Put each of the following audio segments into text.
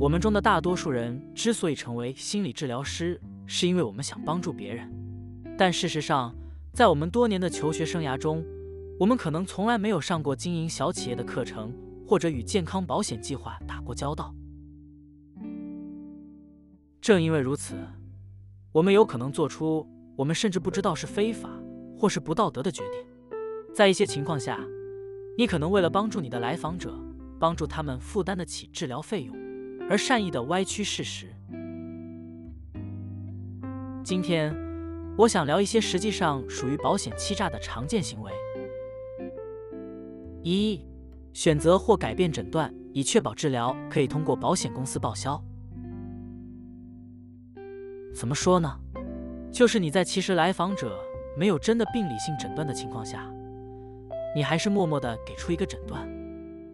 我们中的大多数人之所以成为心理治疗师，是因为我们想帮助别人。但事实上，在我们多年的求学生涯中，我们可能从来没有上过经营小企业的课程，或者与健康保险计划打过交道。正因为如此，我们有可能做出我们甚至不知道是非法或是不道德的决定。在一些情况下，你可能为了帮助你的来访者，帮助他们负担得起治疗费用，而善意的歪曲事实。今天，我想聊一些实际上属于保险欺诈的常见行为。一、选择或改变诊断，以确保治疗可以通过保险公司报销。怎么说呢？就是你在其实来访者没有真的病理性诊断的情况下，你还是默默的给出一个诊断。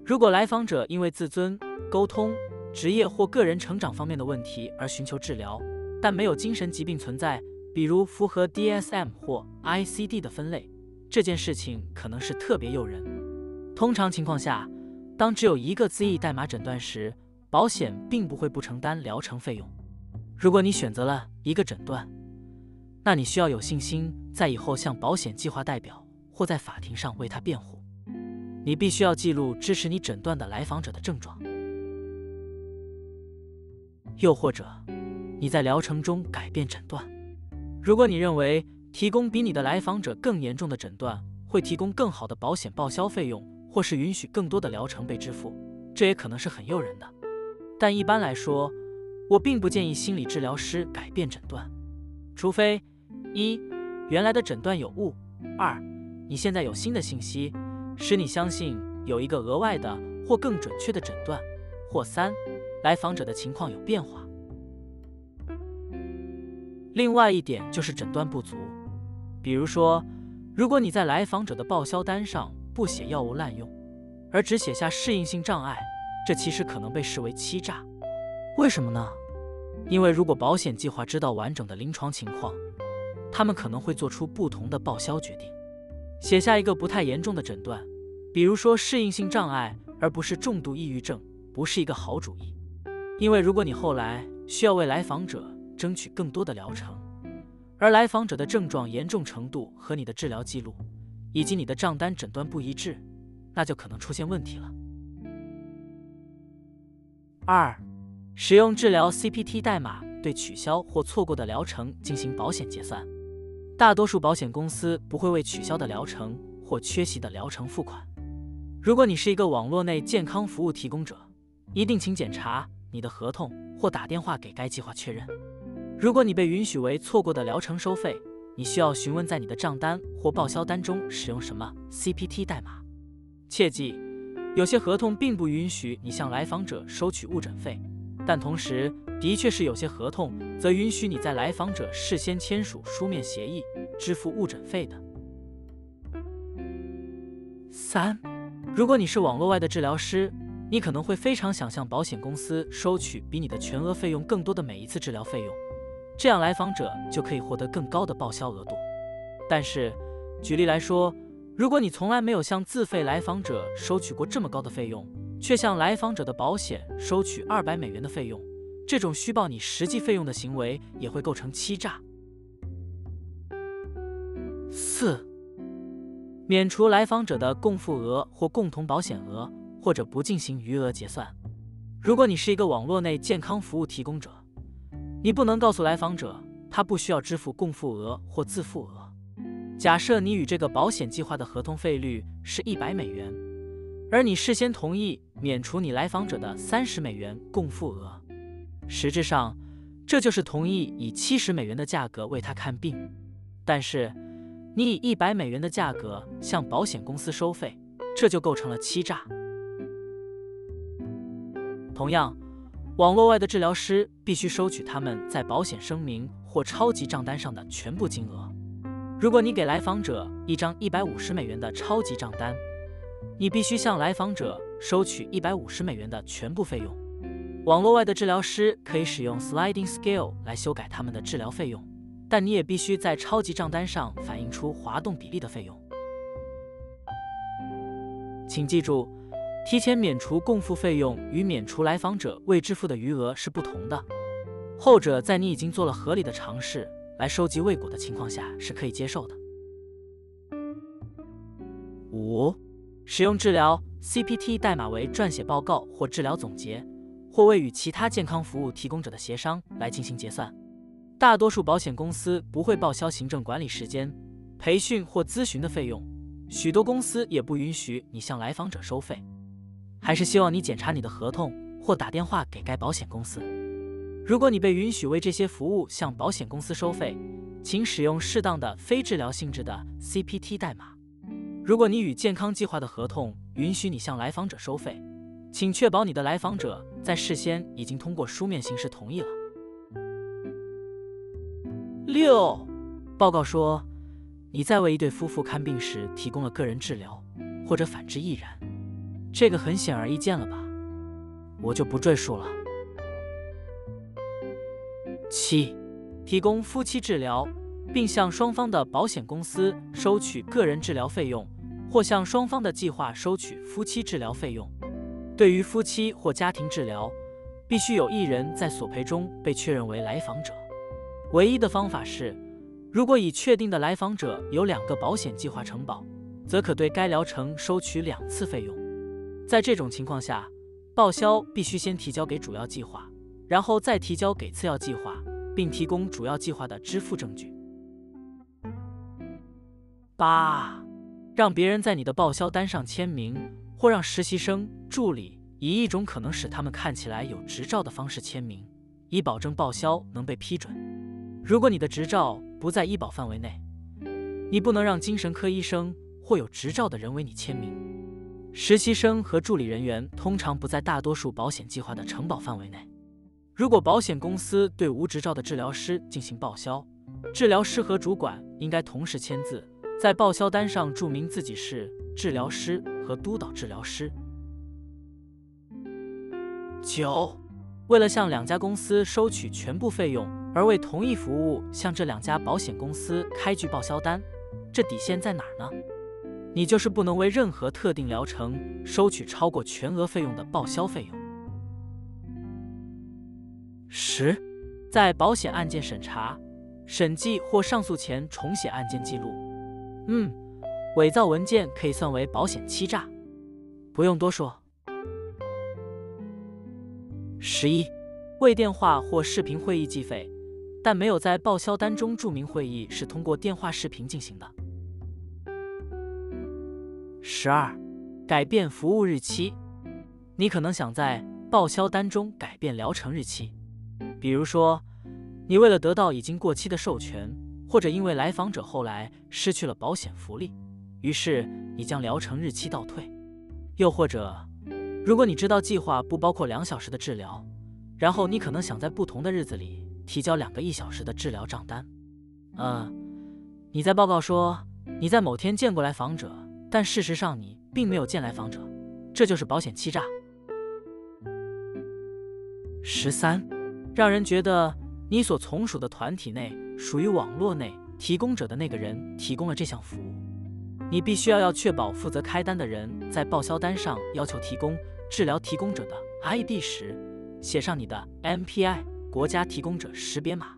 如果来访者因为自尊、沟通、职业或个人成长方面的问题而寻求治疗，但没有精神疾病存在，比如符合 DSM 或 ICD 的分类，这件事情可能是特别诱人。通常情况下，当只有一个 ZE 代码诊断时，保险并不会不承担疗程费用。如果你选择了一个诊断，那你需要有信心在以后向保险计划代表或在法庭上为他辩护。你必须要记录支持你诊断的来访者的症状，又或者你在疗程中改变诊断。如果你认为提供比你的来访者更严重的诊断会提供更好的保险报销费用，或是允许更多的疗程被支付，这也可能是很诱人的。但一般来说，我并不建议心理治疗师改变诊断，除非一原来的诊断有误；二你现在有新的信息，使你相信有一个额外的或更准确的诊断；或三来访者的情况有变化。另外一点就是诊断不足，比如说，如果你在来访者的报销单上不写药物滥用，而只写下适应性障碍，这其实可能被视为欺诈。为什么呢？因为如果保险计划知道完整的临床情况，他们可能会做出不同的报销决定。写下一个不太严重的诊断，比如说适应性障碍，而不是重度抑郁症，不是一个好主意。因为如果你后来需要为来访者争取更多的疗程，而来访者的症状严重程度和你的治疗记录以及你的账单诊断不一致，那就可能出现问题了。二。使用治疗 CPT 代码对取消或错过的疗程进行保险结算。大多数保险公司不会为取消的疗程或缺席的疗程付款。如果你是一个网络内健康服务提供者，一定请检查你的合同或打电话给该计划确认。如果你被允许为错过的疗程收费，你需要询问在你的账单或报销单中使用什么 CPT 代码。切记，有些合同并不允许你向来访者收取误诊费。但同时，的确是有些合同则允许你在来访者事先签署书面协议支付误诊费的。三，如果你是网络外的治疗师，你可能会非常想向保险公司收取比你的全额费用更多的每一次治疗费用，这样来访者就可以获得更高的报销额度。但是，举例来说，如果你从来没有向自费来访者收取过这么高的费用，却向来访者的保险收取二百美元的费用，这种虚报你实际费用的行为也会构成欺诈。四、免除来访者的共付额或共同保险额，或者不进行余额结算。如果你是一个网络内健康服务提供者，你不能告诉来访者他不需要支付共付额或自付额。假设你与这个保险计划的合同费率是一百美元。而你事先同意免除你来访者的三十美元共付额，实质上这就是同意以七十美元的价格为他看病，但是你以一百美元的价格向保险公司收费，这就构成了欺诈。同样，网络外的治疗师必须收取他们在保险声明或超级账单上的全部金额。如果你给来访者一张一百五十美元的超级账单，你必须向来访者收取一百五十美元的全部费用。网络外的治疗师可以使用 sliding scale 来修改他们的治疗费用，但你也必须在超级账单上反映出滑动比例的费用。请记住，提前免除共付费用与免除来访者未支付的余额是不同的，后者在你已经做了合理的尝试来收集未果的情况下是可以接受的。五、使用治疗 CPT 代码为撰写报告或治疗总结，或为与其他健康服务提供者的协商来进行结算。大多数保险公司不会报销行政管理时间、培训或咨询的费用，许多公司也不允许你向来访者收费。还是希望你检查你的合同或打电话给该保险公司。如果你被允许为这些服务向保险公司收费，请使用适当的非治疗性质的 CPT 代码。如果你与健康计划的合同允许你向来访者收费，请确保你的来访者在事先已经通过书面形式同意了。六，报告说你在为一对夫妇看病时提供了个人治疗，或者反之亦然。这个很显而易见了吧？我就不赘述了。七，提供夫妻治疗，并向双方的保险公司收取个人治疗费用。或向双方的计划收取夫妻治疗费用。对于夫妻或家庭治疗，必须有一人在索赔中被确认为来访者。唯一的方法是，如果已确定的来访者有两个保险计划承保，则可对该疗程收取两次费用。在这种情况下，报销必须先提交给主要计划，然后再提交给次要计划，并提供主要计划的支付证据。八。让别人在你的报销单上签名，或让实习生、助理以一种可能使他们看起来有执照的方式签名，以保证报销能被批准。如果你的执照不在医保范围内，你不能让精神科医生或有执照的人为你签名。实习生和助理人员通常不在大多数保险计划的承保范围内。如果保险公司对无执照的治疗师进行报销，治疗师和主管应该同时签字。在报销单上注明自己是治疗师和督导治疗师。九，为了向两家公司收取全部费用而为同一服务向这两家保险公司开具报销单，这底线在哪儿呢？你就是不能为任何特定疗程收取超过全额费用的报销费用。十，在保险案件审查、审计或上诉前重写案件记录。嗯，伪造文件可以算为保险欺诈，不用多说。十一，为电话或视频会议计费，但没有在报销单中注明会议是通过电话视频进行的。十二，改变服务日期，你可能想在报销单中改变疗程日期，比如说，你为了得到已经过期的授权。或者因为来访者后来失去了保险福利，于是你将疗程日期倒退；又或者，如果你知道计划不包括两小时的治疗，然后你可能想在不同的日子里提交两个一小时的治疗账单。嗯，你在报告说你在某天见过来访者，但事实上你并没有见来访者，这就是保险欺诈。十三，让人觉得你所从属的团体内。属于网络内提供者的那个人提供了这项服务，你必须要要确保负责开单的人在报销单上要求提供治疗提供者的 ID 时，写上你的 MPI 国家提供者识别码。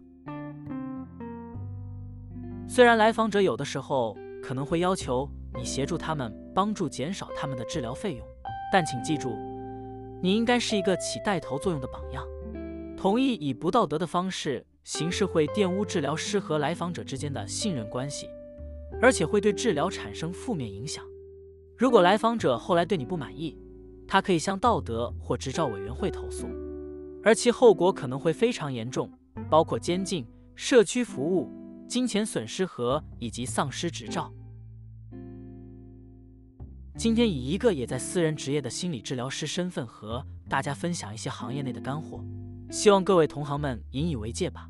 虽然来访者有的时候可能会要求你协助他们帮助减少他们的治疗费用，但请记住，你应该是一个起带头作用的榜样。同意以不道德的方式。形式会玷污治疗师和来访者之间的信任关系，而且会对治疗产生负面影响。如果来访者后来对你不满意，他可以向道德或执照委员会投诉，而其后果可能会非常严重，包括监禁、社区服务、金钱损失和以及丧失执照。今天以一个也在私人职业的心理治疗师身份和大家分享一些行业内的干货。希望各位同行们引以为戒吧。